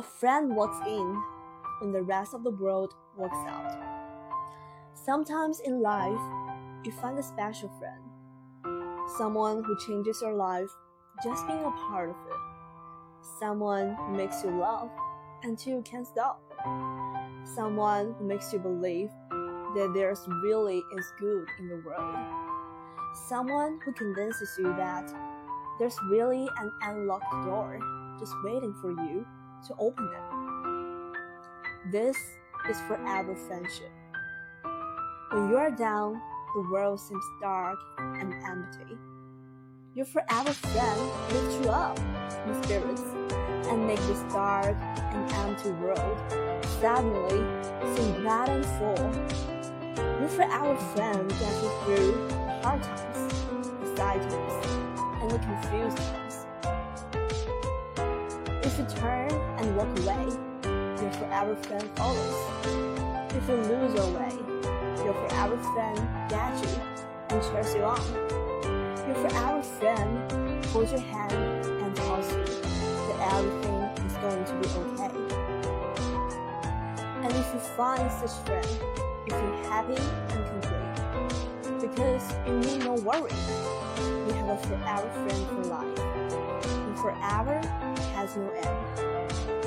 A friend walks in when the rest of the world walks out. Sometimes in life, you find a special friend, someone who changes your life just being a part of it, someone who makes you laugh until you can't stop, someone who makes you believe that there's really is good in the world, someone who convinces you that there's really an unlocked door just waiting for you to open them. This is forever friendship. When you are down, the world seems dark and empty. Your forever friend lifts you up in spirits and makes this dark and empty world suddenly seem bright and full. Your forever friend gets you through hard times, the sad times, and the confused times. If you turn and walk away, your forever friend follows. If you lose your way, your forever friend gets you and cheers you on. Your forever friend holds your hand and tells you that everything is going to be okay. And if you find such friend, you feel happy and complete because you need no worry. You have a forever friend for life, and forever has no end.